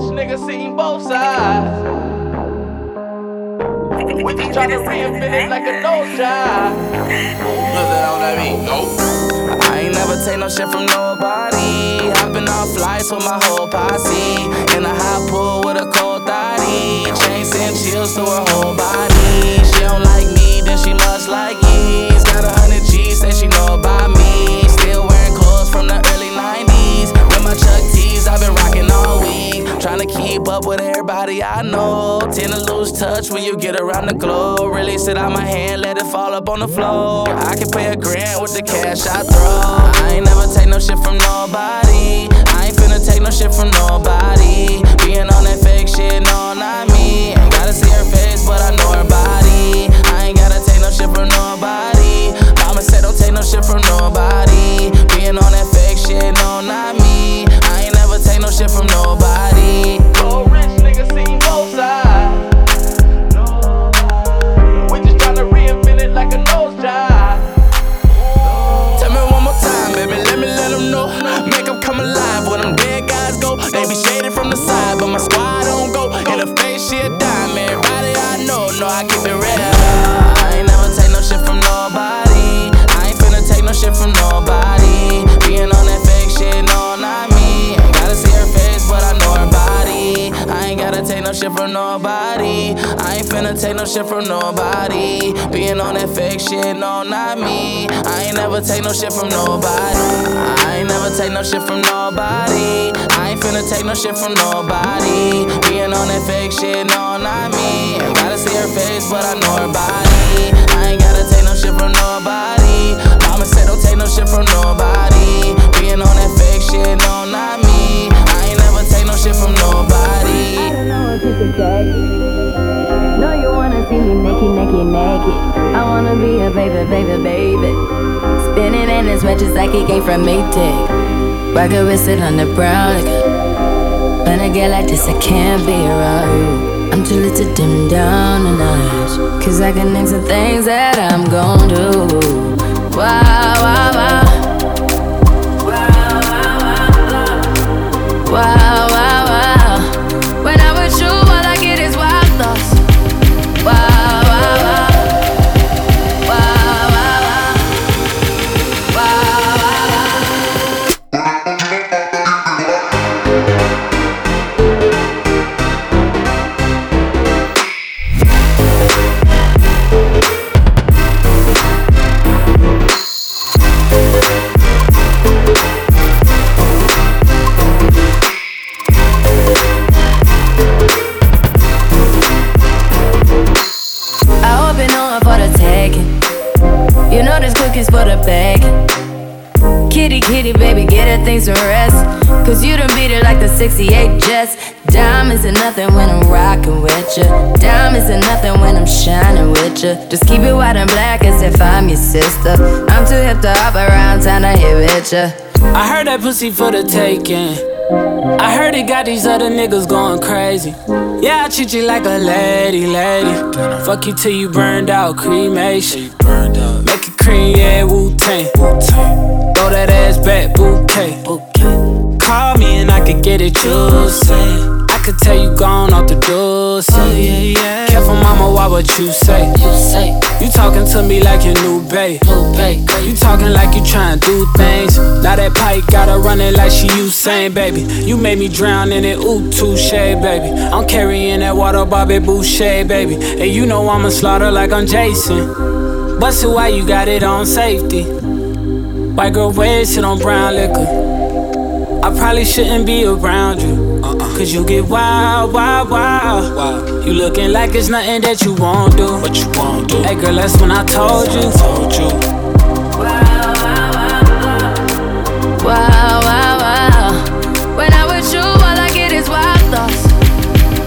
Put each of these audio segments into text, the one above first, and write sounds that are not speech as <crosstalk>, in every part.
rich niggas seeing both sides. We just tryna reinvent it like a nose job. Nothing on that beat, nope. I ain't never take no shit from nobody. Hopping off flights with my whole posse. In a hot pool with a cold thotty. Chain send chills to her whole body. She don't like me, then she must like Yeez. Got a hundred G's, say she know about me. Still wearing clothes from the early 90s. With my Chuck T's, I've been rocking all. Trying to keep up with everybody I know. Tend to lose touch when you get around the globe. Really sit out my hand, let it fall up on the floor. I can pay a grand with the cash I throw. I ain't never take no shit from nobody. I ain't finna take no shit from nobody. Being on that fake shit, no, not me. Ain't gotta see her face, but I know her body. I ain't gotta take no shit from nobody. Mama said don't take no shit from nobody. No shit from nobody. I ain't never take no shit from nobody. I ain't finna take no shit from nobody. Being on that fake shit, no, not me. Ain't gotta see her face, but I know her body. I ain't gotta take no shit from nobody. Mama said don't take no shit from nobody. Being on that fake shit, no, not me. I ain't never take no shit from nobody. I don't know if you can take. No, you wanna see me naked, naked, naked. I wanna be a baby, baby, baby. In his just like he came from Maytag. Rocket with it on the brown. Like, when I get like this, I can't be around you. I'm too little to dim down a notch. Cause I can name some things that I'm gon' do. Wow, Wow, wow, wow. Wow, wow, wow. Nothing when I'm rocking with ya. Diamonds are nothing when I'm shining with ya. Just keep it white and black as if I'm your sister. I'm too hip to hop around town to hit with ya. I heard that pussy for the taking. I heard it got these other niggas going crazy. Yeah, I treat you like a lady, lady. Fuck you till you burned out, cremation. Make it cream, yeah, Wu Tang. Throw that ass back, bouquet. Call me and I could get it juicy. I could tell you gone off the door. Oh, yeah, yeah. Careful, mama, why what you say? You say you talking to me like your new babe. New babe. You talking like you trying to do things. Now that pipe got her running like she Usain, baby. You made me drown in it, ooh, touche, baby. I'm carrying that water, Bobby Boucher, baby. And you know I'ma slaughter like I'm Jason. Bust it, why you got it on safety? White girl wasted on brown liquor. I probably shouldn't be around you. Cause you get wild, wild, wild. wild. You looking like it's nothing that you won't do. What you won't do. Hey girl, that's when I told you. Told you. Wow, wow, wow. When I'm with you, all I get is wild thoughts.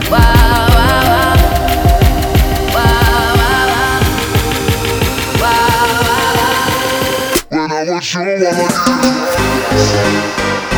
Wow, wow, wow. Wow, wow, wow. Wow, wow, wow. When I'm with you, all I get is Real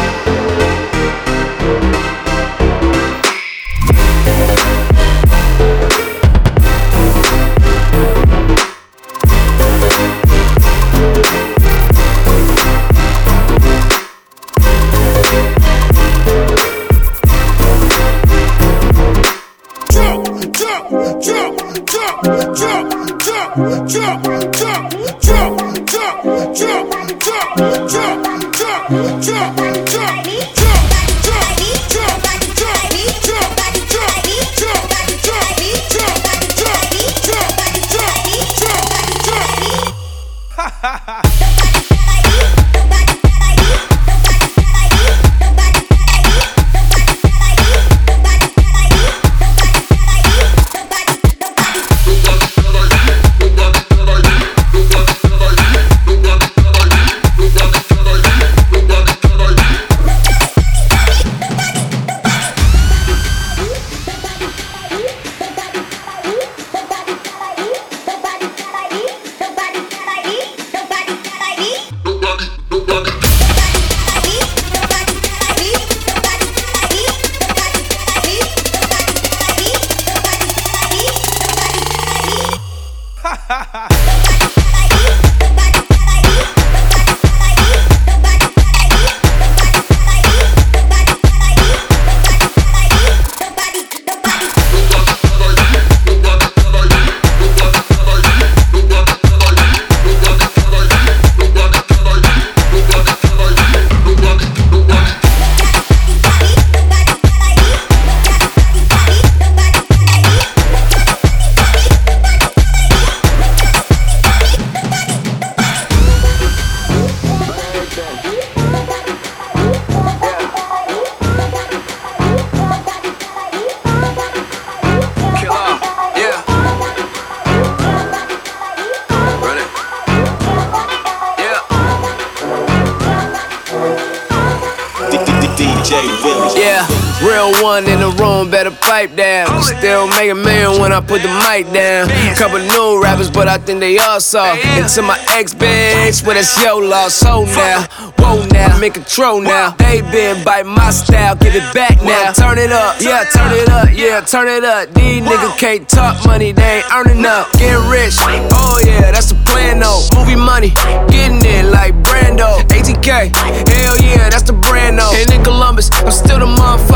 I put the mic down. Couple new rappers, but I think they all saw. Into my ex bitch, but it's your loss. So now, whoa now, I'm in control now. They been biting my style, give it back now. Turn it up, yeah, turn it up, yeah, turn it up. These niggas can't talk money, they ain't earning up. Getting rich, oh yeah, that's the plan though. Movie money, getting it like Brando. ATK, hell yeah, that's the brand though. And in Columbus, I'm still the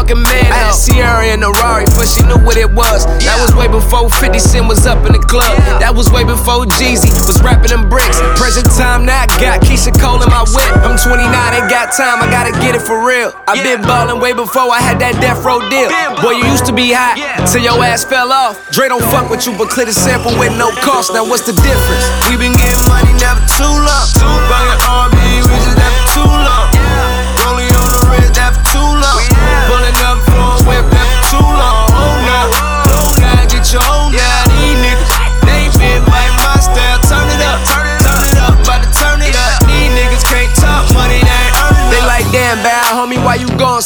motherfucking man. I had Ciara in a Rari, but she knew what it was. That was way before 50 Cent was up in the club. That was way before Jeezy was rapping them bricks. Present time now, I got Keyshia Cole in my whip. I'm 29, ain't got time, I gotta get it for real. I been ballin' way before I had that death row deal. Boy, you used to be hot till your ass fell off. Dre don't fuck with you, but clear the sample with no cost. Now what's the difference? We been getting money never too long. Two bangin' R&B, we just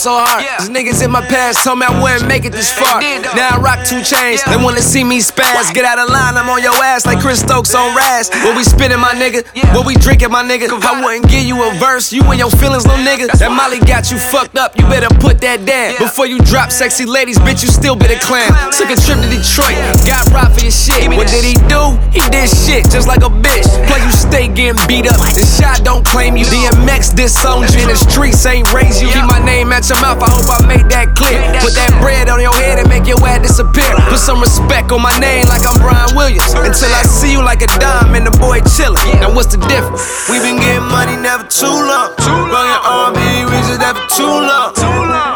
so hard? These niggas in my past told me I wouldn't make it this far. Now I rock two chains, they wanna see me spaz. Get out of line, I'm on your ass like Chris Stokes on Raz. What we spittin', my nigga? What we drinking, my nigga? I wouldn't give you a verse, you and your feelings, little nigga. That Molly got you fucked up, you better put that down. Before you drop sexy ladies, bitch, you still been a clown. Took a trip to Detroit, got robbed for your shit. What did he do? He did shit just like a bitch. Play you stay getting beat up. The shot don't claim you. DMX disowned you. And The streets ain't raised you. Keep my name at your mouth. I hope I made that clear. Put that bread on your head and make your ass disappear. Put some respect on my name like I'm Brian Williams. Until I see you like a dime and the boy chillin'. Now what's the difference? We been getting money never too long. Bangin' R&B, we just never too long.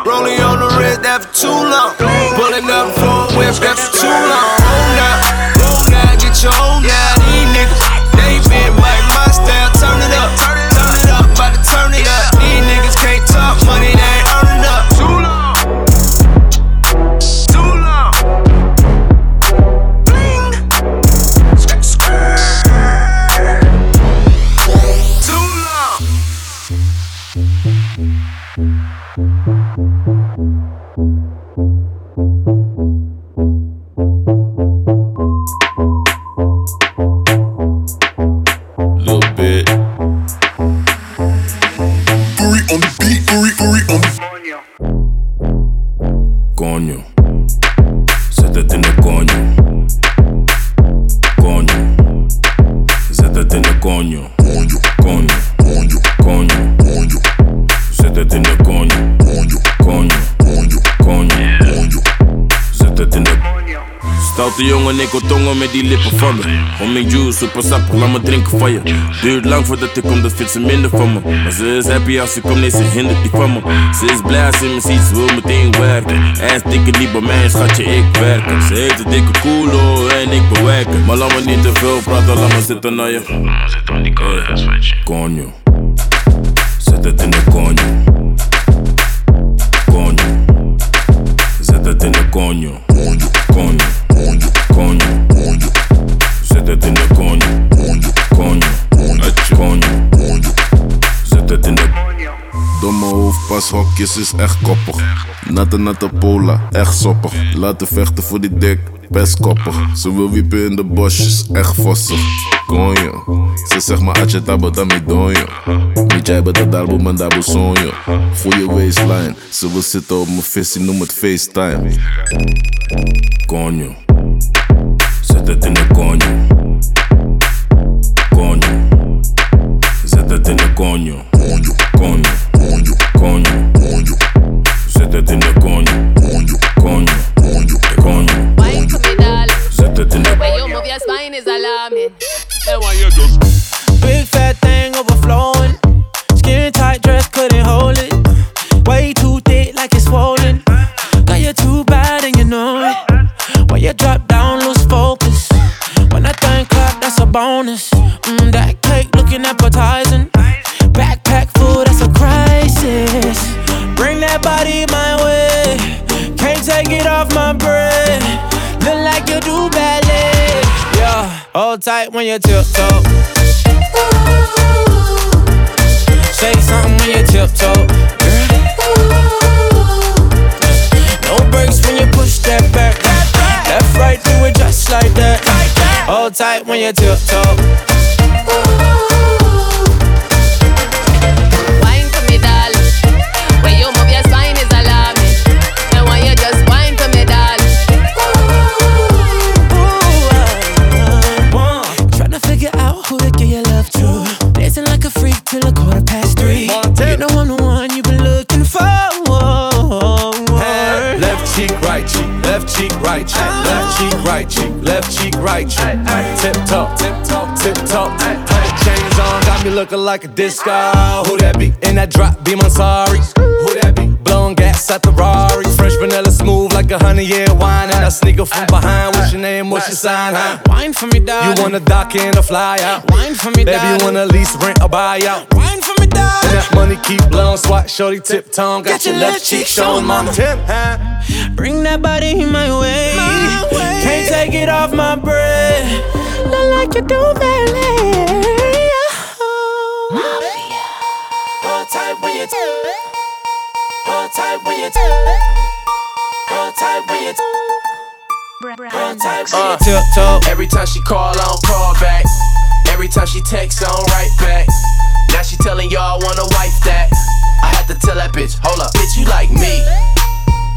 Rolling on the wrist, never too long. Pulling up for a whip, never too long. Jongen, ik wil tongen met die lippen van me. Homing juice, super sappig, laat me drinken van je. Duurt lang voordat ik kom, dat vindt ze minder van me. Maar ze is happy als ze komt, nee, ze hindert die van me. Ze is blij als ze me ziet, ze wil meteen werken. En stikken niet bij mij, schatje, ik werken. Ze heeft een dikke koelo en ik bewerken. Maar laat me niet te veel praten, laat me zitten naar je. Die Coño. Zet het in de coño. Coño. Zet het in de coño. Coño, Coño. Coño, Coño. het in de coño. coño, Coño. Coño. coño. Zet het in de Domme hoofdpashokjes is echt koppig. Natte natte pola, echt soppig. Laten vechten voor die dik, best koppig. Ze wil wiepen in de bosjes, echt vossig. Konjo, ze zegt maar atje tabo dami donjo. Niet jij bent de darbo man dabo sonjo. Goeie waistline, ze wil zitten op mijn visie, noem het FaceTime. coño. te tiene coño. Coño. Se te tiene coño. Coño. Coño. Coño. Coño. Te coño. tight when you tiptoe. Say something when you tiptoe. No brakes when you push that back. Left, right, do it just like that. Hold tight when you tiptoe. Right cheek. Tip top, tip top, tip top. Chains on, got me looking like a disco. Who that be? In that drop, be my sorry. Who? Blowing gas at the Rari. Fresh vanilla smooth like a honey year wine. And I sneak up from behind. What's your name? What's your sign? Huh? Wine for me, darling. You wanna dock in or fly out? Wine for me, Baby, you wanna lease, rent, or buy out? Wine for me, dog. And that money keep blowing, swat, shorty, tip tongue. Got your left cheek showing, mama. Tip, huh? Bring that body in my way. Can't take it off my breath. Not like you do, baby. Tiptoe. Every time she call, I don't call back. Every time she text, I don't write back. Now she telling y'all I wanna wife that. I had to tell that bitch, hold up, bitch, you like me.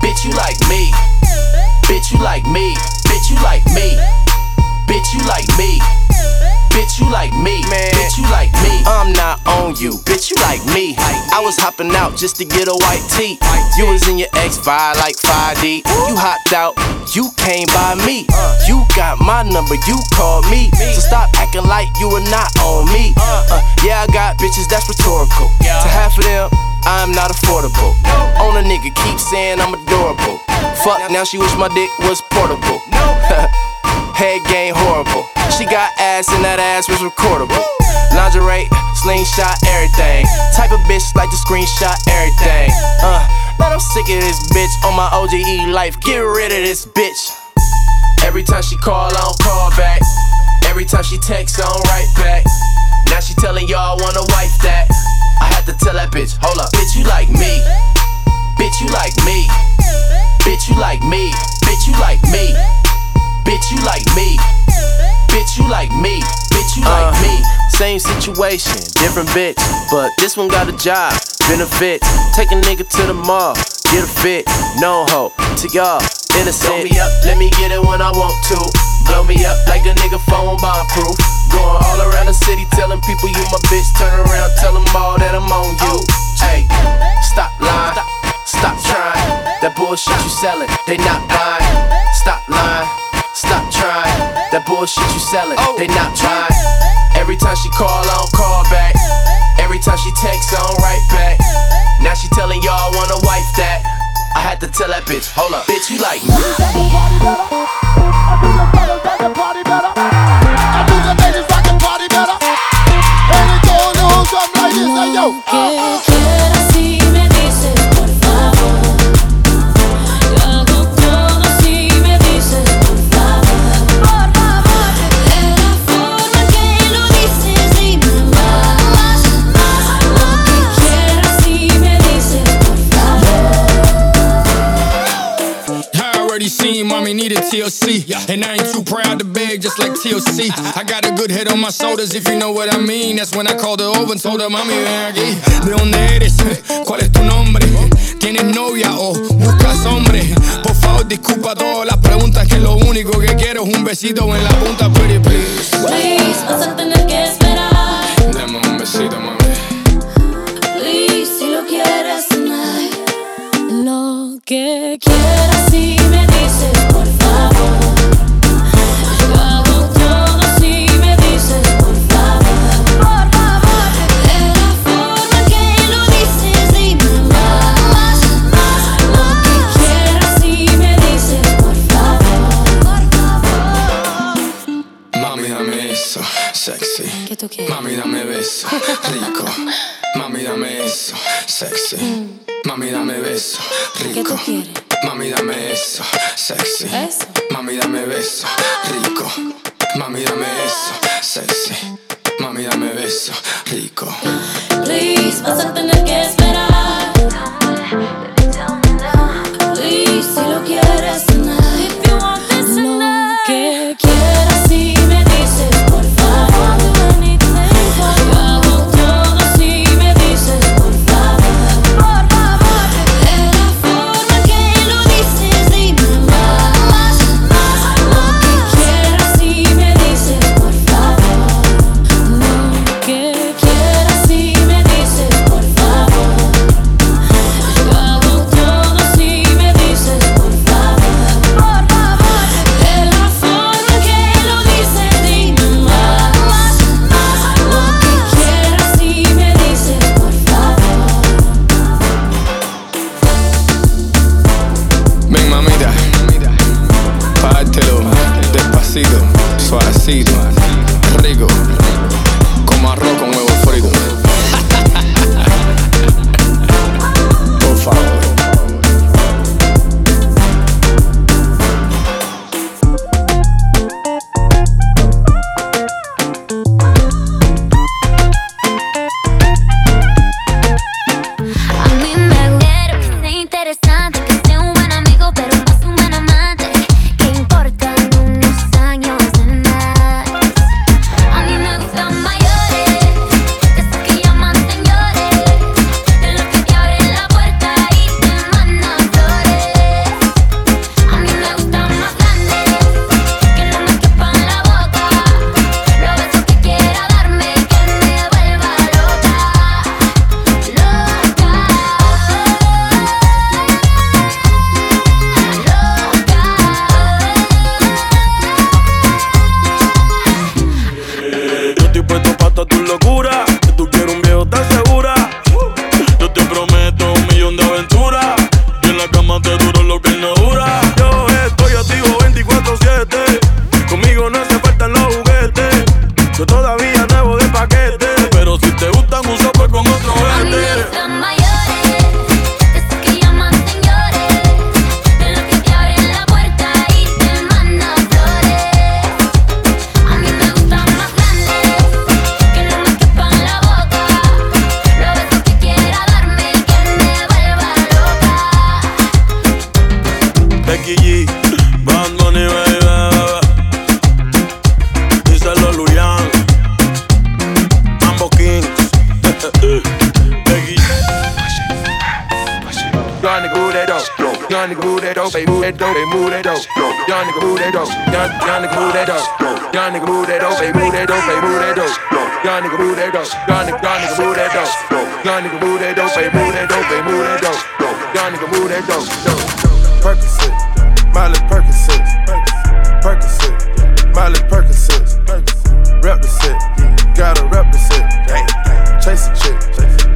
Bitch, you like me. Bitch, you like me. Bitch, you like me. Bitch, you like me. Bitch, you like me. Man. Bitch, you like me. I'm not on you. Bitch, you like me. I was hopping out just to get a white tee. You was in your X5 like 5D. You hopped out. You came by me. You got my number. You called me. So stop acting like you were not on me. Uh, yeah, I got bitches. That's rhetorical. To half of them. I'm not affordable. On a nigga, keep saying I'm adorable. Fuck, now she wish my dick was portable. <laughs> Head game horrible. She got ass and that ass was recordable. Lingerie, slingshot, everything. Type of bitch like to screenshot everything. Uh, but I'm sick of this bitch on my OGE life. Get rid of this bitch. Every time she call, I don't call back. Every time she text, I don't write back. Now she telling y'all wanna wife that. I had to tell that bitch, hold up, bitch, you like me. Bitch, you like me. Bitch, you like me. Bitch, you like me. Bitch, you like me. Bitch, you like me. Bitch, you like me. Bitch, you like uh, me. Same situation, different bitch. But this one got a job, benefits. Take a nigga to the mall, get a fit. No hope to y'all, innocent. Blow me up, let me get it when I want to. Blow me up like a nigga phone bomb-proof. Going all around the city telling people you my bitch. Turn around, tell them all that I'm on you. Hey, stop lying, stop trying. That bullshit you selling, they not buying. Stop lying, stop trying. That bullshit you selling, oh. they not buying. Every time she call, I don't call back. Every time she text, I don't write back. Now she telling y'all I wanna wife that. I had to tell that bitch, hold up, bitch, you like me. Lo que quieras si me dices And I ain't too proud to beg, just like TLC. I got a good head on my shoulders, if you know what I mean. That's when I called her over and told her, mami, ven aquí. ¿De dónde eres? ¿Cuál es tu nombre? ¿Tienes novia o buscas hombre? Por favor, disculpa todas las preguntas, que lo único que quiero es un besito en la punta, pretty please. Please, vas a tener que esperar. Dame un besito, mami. Please, si lo quieres tonight. Lo que quieras si me dices sexy. Mami, dame beso, ¿Qué rico. Mami, dame eso, sexy. Mami, dame beso, rico. Mami, dame eso, sexy. Mami, dame beso, rico. Please, vas a tener que esperar. Mamacita. Rico, Young nigga move that dope. Young nigga move that dope. They move that dope. They move that dope. Young nigga move that dope. Young young nigga move that dope. Young nigga move that dope. They move that dope. They move that dope. Young nigga move that dope. Young nigga young nigga move that dope. Young nigga move that dope. They move that dope. They move that dope. Young nigga move that dope. Percocet, Molly Percocet, Percocet, Molly Percocet, rep the set, gotta rep the set, chase a chick,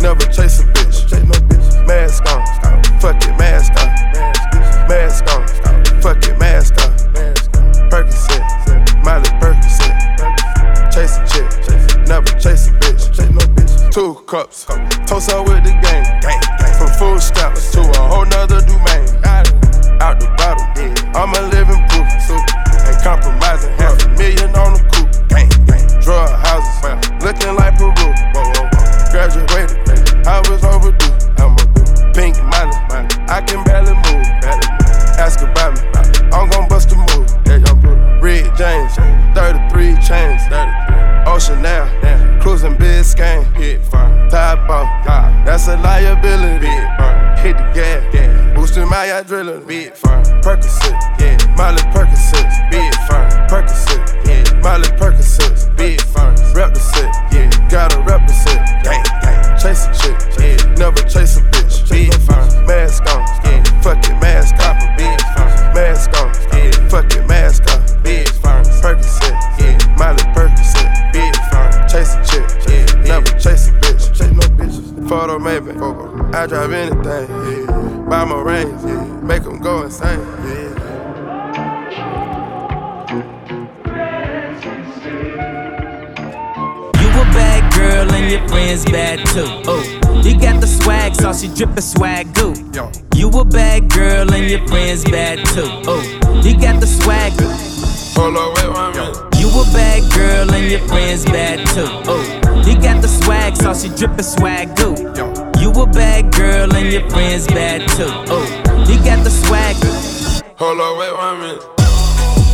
never chase a toast up with girl and your friends bad too. Oh, you got the swag, so she drippin' swag goo. You a bad girl and your friends bad too. Oh, you got the swag. Hold on, wait one minute. You a bad girl and your friends bad too. Oh, you got the swag, so she drippin' swag goo. You a bad girl and your friends bad too. Oh, you got the swag. Hold on, wait one minute.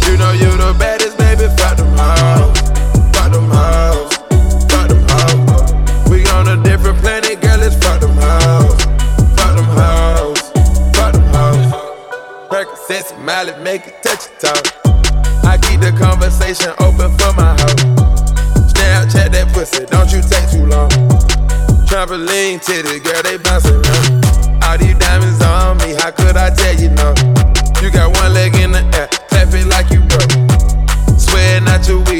You know you the baddest, baby. Fuck them hoes. Different planet, girl. Let's fuck them hoes. Fuck them hoes. Fuck them hoes. Percocets, Molly, make it touch your toe. I keep the conversation open for my hoe. Snapchat that pussy, don't you take too long. Trampoline titty, girl, they bouncing around. All these diamonds on me, how could I tell you no? You got one leg in the air, clap it like you broke. Swear not your weed,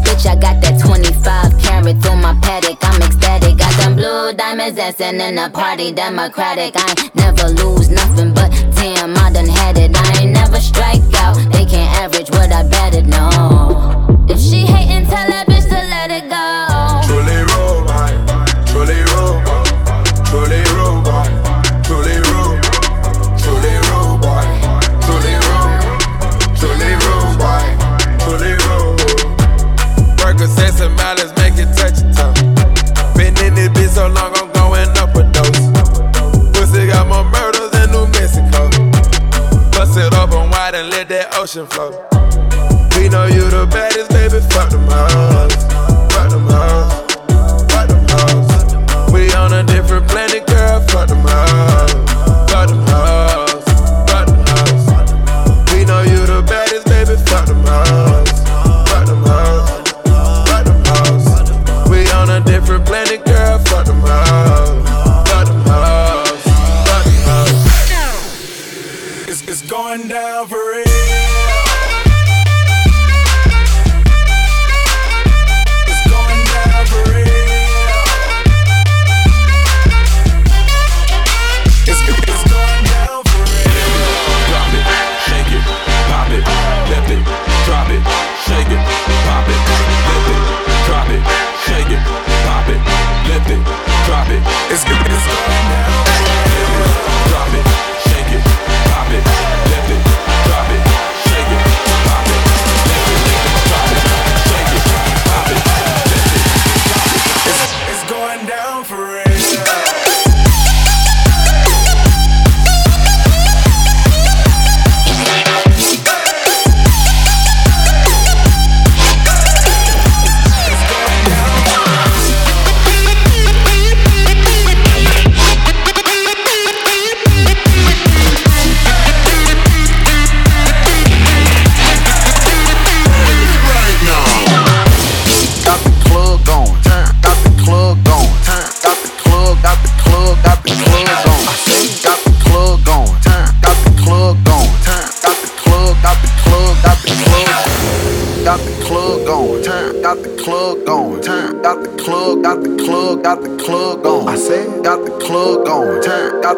Bitch, I got that 25 carat through my paddock. I'm ecstatic. Got them blue diamonds dancing in the party, democratic. I ain't never lose nothing, but damn, I done had it. I ain't never strike out. They can't average what I betted, no. Let that ocean flow. We know you the baddest, baby. Fuck them hoes. Fuck them hoes. Fuck them hoes. We on a different planet,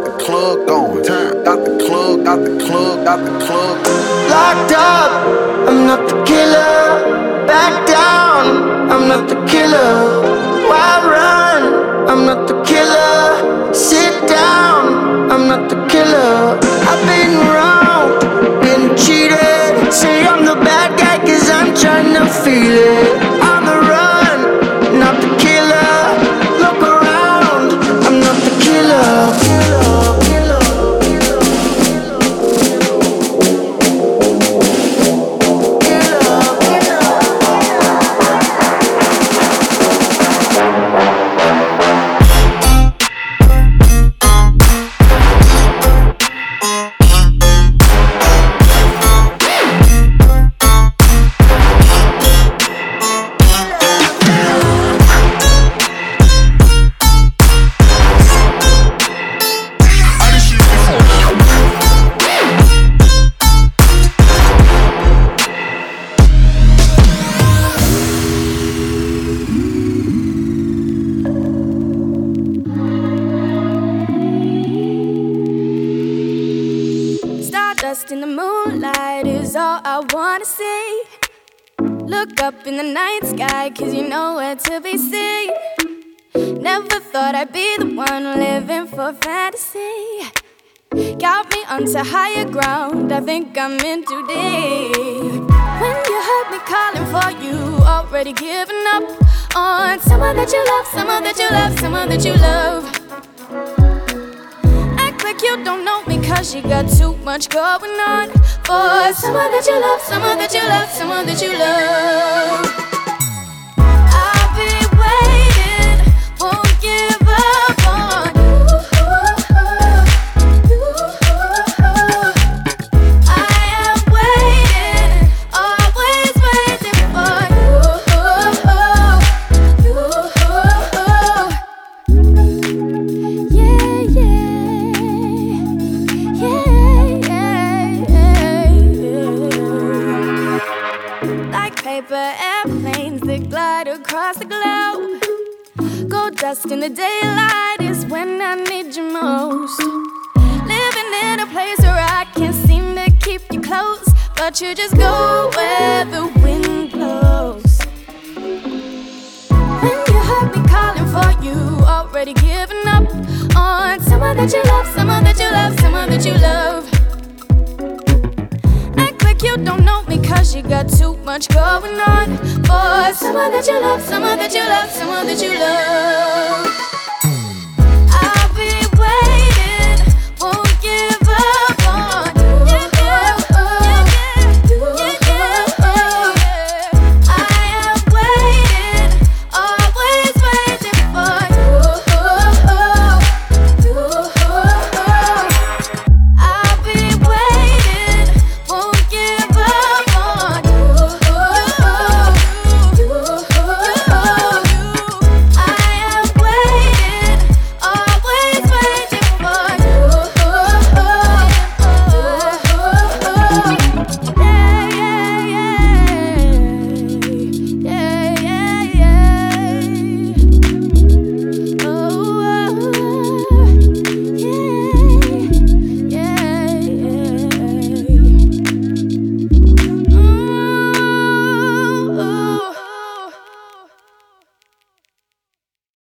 the club going, got the club, got the club, got the club. Locked up, I'm not the killer. Back down, I'm not the killer. Why run? I'm not the killer. Sit down, I'm not the killer. I've been wrong, been cheated. Say I'm the bad guy, cause I'm trying to feel it. Look up in the night sky, cause you know where to be seen. Never thought I'd be the one living for fantasy. Got me onto higher ground, I think I'm in too deep. When you heard me calling for you, already giving up on someone that you love, someone that you love, someone that you love. Act like you don't know cause you got too much going on. For someone that you love, someone that you love, someone that you love